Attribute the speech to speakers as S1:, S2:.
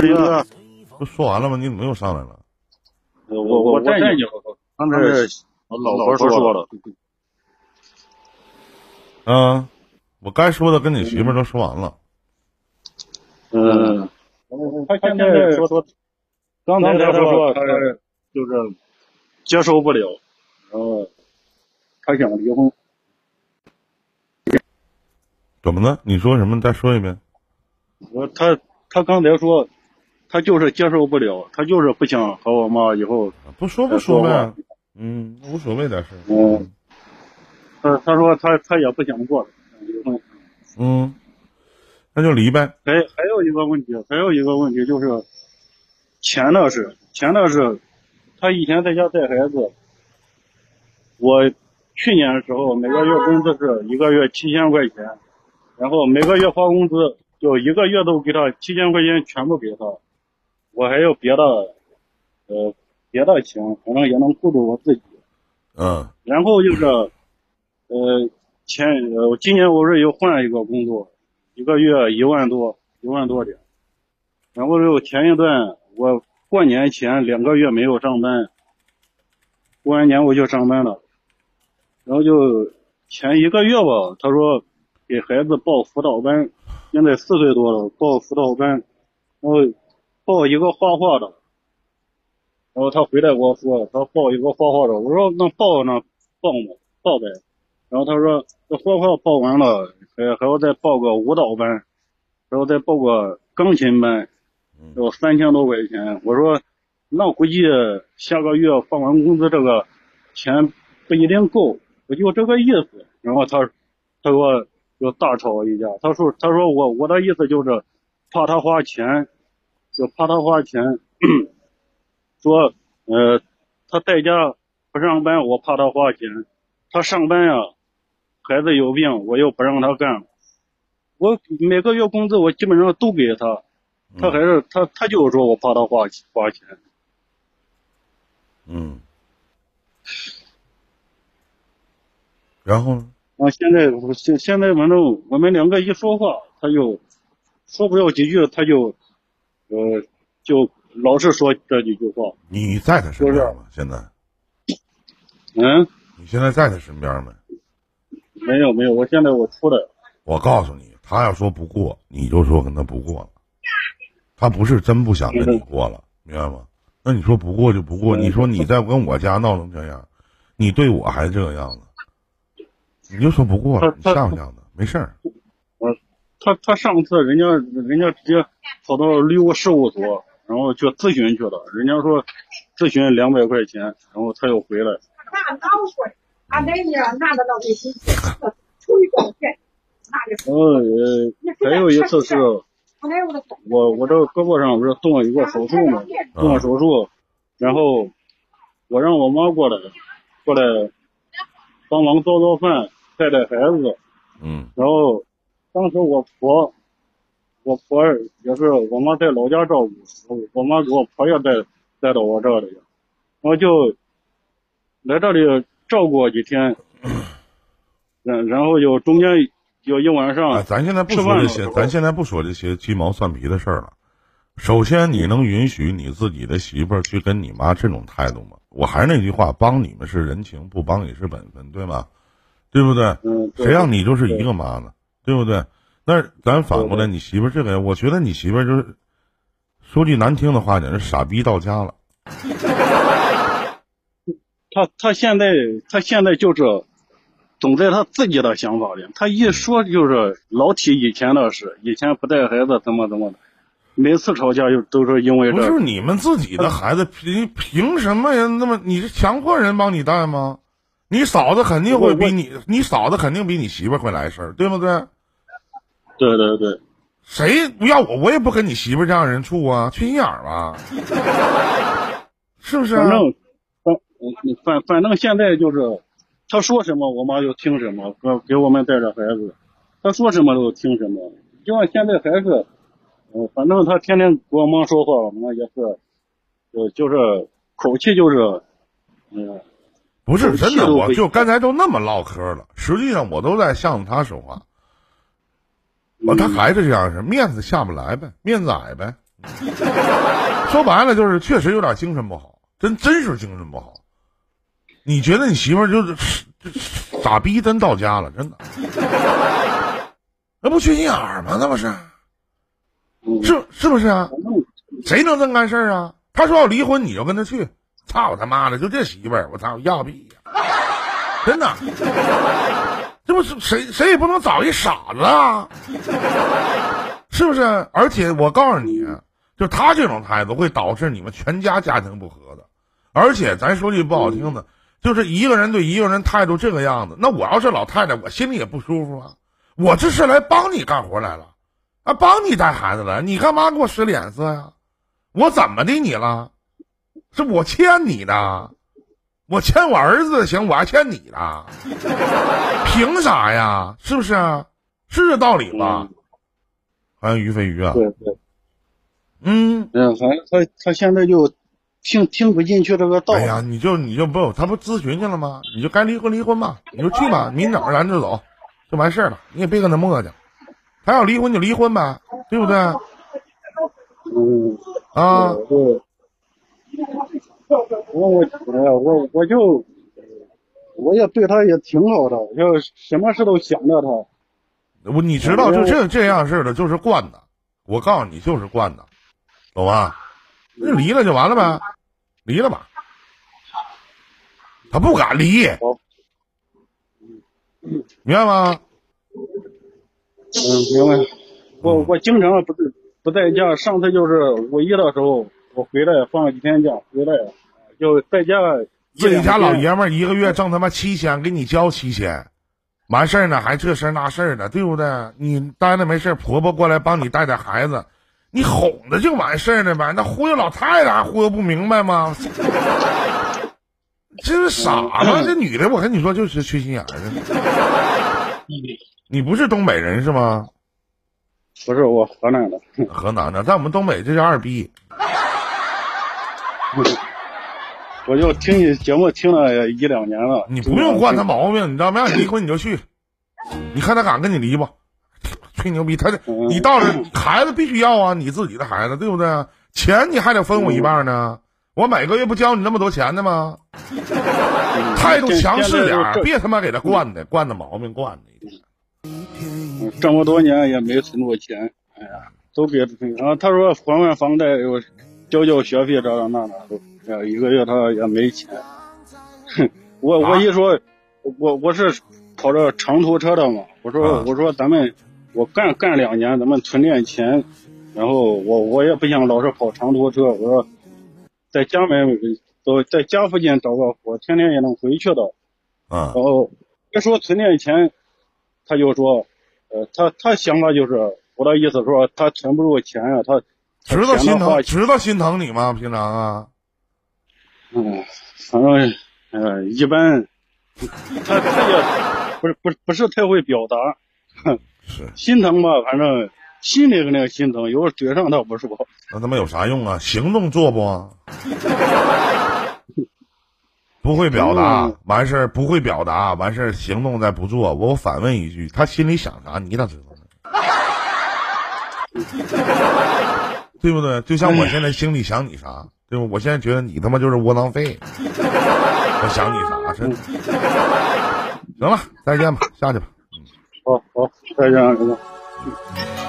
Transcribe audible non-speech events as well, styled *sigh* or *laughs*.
S1: 哥，
S2: 不说完了吗？你怎么又上来了？
S1: 我我我带你，刚才老婆说了。
S2: 嗯，我该说的跟你媳妇都说完了。
S1: 嗯，他现在说说，刚才他说他就是接受不了，然后他想离婚。
S2: 怎么了？你说什么？再说一遍。
S1: 我他他刚才说，他就是接受不了，他就是不想和我妈以后。
S2: 不说不说呗，嗯，无所谓的事。
S1: 嗯。他他说他他也不想过了，离婚。
S2: 嗯，那就离呗。
S1: 还还有一个问题，还有一个问题就是，钱的事，钱的事，他以前在家带孩子，我去年的时候每个月工资是一个月七千块钱，然后每个月发工资就一个月都给他七千块钱全部给他，我还有别的，呃，别的钱，反正也能顾住我自己。
S2: 嗯。
S1: 然后就是。呃，前呃，今年我是又换一个工作，一个月一万多，一万多点。然后就前一段我过年前两个月没有上班，过完年我就上班了。然后就前一个月吧，他说给孩子报辅导班，现在四岁多了，报辅导班，然后报一个画画的。然后他回来跟我说，他报一个画画的，我说那报那报嘛，报呗。然后他说这画画报完了，还还要再报个舞蹈班，然后再报个钢琴班，要三千多块钱。我说那估计下个月发完工资这个钱不一定够，我就这个意思。然后他他给我就大吵一架，他说他说我我的意思就是怕他花钱，就怕他花钱，说呃他在家不上班，我怕他花钱，他上班呀。孩子有病，我又不让他干，我每个月工资我基本上都给他，他还是他他就是说我怕他花花钱。
S2: 嗯。然后呢？
S1: 啊，现在现现在反正我们两个一说话，他就说不了几句，他就呃就老是说这几句话。
S2: 你在他身边吗？现在？
S1: 嗯。
S2: 你现在在他身边没？
S1: 没有没有，我现在我出来。
S2: 我告诉你，他要说不过，你就说跟他不过了。他不是真不想跟你过了，明白吗？那你说不过就不过。你说你再跟我家闹成这样，你对我还这个样子，你就说不过了，你像不像的？没事儿。
S1: 我他他上次人家人家直接跑到律务事务所，然后去咨询去了。人家说咨询两百块钱，然后他又回来。俺那年拿的那些信息，出一照片，嗯，还有一次是，我我这胳膊上不是动了一个手术嘛？动了手术，然后我让我妈过来，过来帮忙做做饭，带带孩子。
S2: 嗯。
S1: 然后当时我婆，我婆也是我妈在老家照顾，我妈给我婆也带带到我这里，我就来这里。照顾几天，*clears throat* 然然后就中间有一晚上，
S2: 咱现在不说这些，咱现在不说这些鸡毛蒜皮的事儿了。首先，你能允许你自己的媳妇儿去跟你妈这种态度吗？我还是那句话，帮你们是人情，不帮也是本分，对吗？对不对？谁让你就是一个妈呢？对不对？那咱反过来，你媳妇这个，我觉得你媳妇就是，说句难听的话讲，是傻逼到家了。*laughs*
S1: 他他现在他现在就是总在他自己的想法里，他一说就是老提以前的事，以前不带孩子怎么怎么的，每次吵架就都是因为这。不
S2: 是你们自己的孩子，凭凭什么呀？那么你是强迫人帮你带吗？你嫂子肯定会比你，你嫂子肯定比你媳妇会来事儿，对不对？
S1: 对对对。
S2: 谁不要我，我也不跟你媳妇这样人处啊，*laughs* 缺心眼儿吧？是不是？
S1: 嗯，反反正现在就是，他说什么我妈就听什么，给给我们带着孩子，他说什么都听什么。就像现在孩子，嗯，反正他天天跟我妈说话，我们也是，呃就是口气就是，嗯，
S2: 不是真的，我就刚才都那么唠嗑了，实际上我都在向着他说话，我他还是这样式，面子下不来呗，面子矮呗，说白了就是确实有点精神不好，真真是精神不好。你觉得你媳妇儿就是 *laughs* 傻逼，真到家了，真的，那不缺心眼儿吗？那不是，
S1: 嗯
S2: 是是不是啊？谁能这么干事儿啊？他说要离婚，你就跟他去。操他妈的，就这媳妇儿，我操，要屁呀、真的，这不是谁谁也不能找一傻子啊，是不是？而且我告诉你，就他这种态度会导致你们全家家庭不和的。而且咱说句不好听的，就是一个人对一个人态度这个样子，那我要是老太太，我心里也不舒服啊。我这是来帮你干活来了，啊，帮你带孩子来，你干嘛给我使脸色呀？我怎么的你了？是我欠你的，我欠我儿子的行，我还欠你的，*laughs* 凭啥呀？是不是？是这道理吧？欢迎于飞鱼啊，
S1: 对对，
S2: 嗯，
S1: 嗯，反正他他现在就听听不进去这个道理。
S2: 哎呀，你就你就不，他不咨询去了吗？你就该离婚离婚吧，你就去吧，明早咱就走，就完事儿了，你也别跟他磨叽。他要离婚就离婚呗，对不对？
S1: 嗯，
S2: 啊，*laughs*
S1: 我我我哎呀，我我就我也对他也挺好的，就什么事都想着他。
S2: 我你知道，就这这样式的，就是惯的。我告诉你，就是惯的，懂吗？那离了就完了呗，离了吧。他不敢离，明白吗？
S1: 嗯，明白。我我经常不是不在家，上次就是五一的时候，我回来放了几天假，回来就在家一
S2: 自己家老爷们儿一个月挣他妈七千，给你交七千，完事儿呢还这事儿那事儿的，对不对？你待着没事儿婆婆过来帮你带带孩子，你哄着就完事儿了呗？那忽悠老太太还忽悠不明白吗？*laughs* 这是傻吗？这女的，我跟你说就是缺心眼儿的。你不是东北人是吗？
S1: 不是我河南的，
S2: 河南的，在我们东北这叫二逼。*laughs*
S1: 我就听你节目听了一两年了。
S2: 你不用惯他毛病，你知道没？让你离婚你就去，你看他敢跟你离不？吹牛逼，他这
S1: 嗯
S2: 你到了孩子必须要啊，你自己的孩子对不对？钱你还得分我一半呢，我每个月不交你那么多钱的吗？*laughs* 态度强势点儿，别他妈给他惯的，惯的毛病惯的
S1: 这么多年也没存过钱，哎呀，都别然后他说还完房贷，又交交学费，这这那那都，哎呀，一个月他也没钱。*laughs* 哼，我
S2: 啊
S1: 我一说，我我是跑这长途车的嘛，我说、
S2: 啊
S1: 我说咱们我干干两年，咱们存点钱，然后我我也不想老是跑长途车，我说在家门都在家附近找个活，天天也能回去的。
S2: 啊
S1: 然后别说存点钱，他就说，呃，他他想法就是我的意思说他存不住钱啊，他
S2: 知道心疼，知道心疼你吗？平常啊，
S1: 嗯，反正呃一般，他他也不是不是不是太会表达，
S2: 是
S1: 心疼吧，反正心里肯定心疼，有时候嘴上倒不说。
S2: 那他妈有啥用啊？行动做不？*laughs* 不会表达
S1: 嗯，
S2: 完事儿不会表达，完事儿行动再不做。我反问一句，他心里想啥？你咋知道呢？对不对？就像我现在心里想你啥，对吧？我现在觉得你他妈就是窝囊废，*laughs* 我想你啥？真的。行了，再见吧，下去吧。
S1: 好好，再见。再见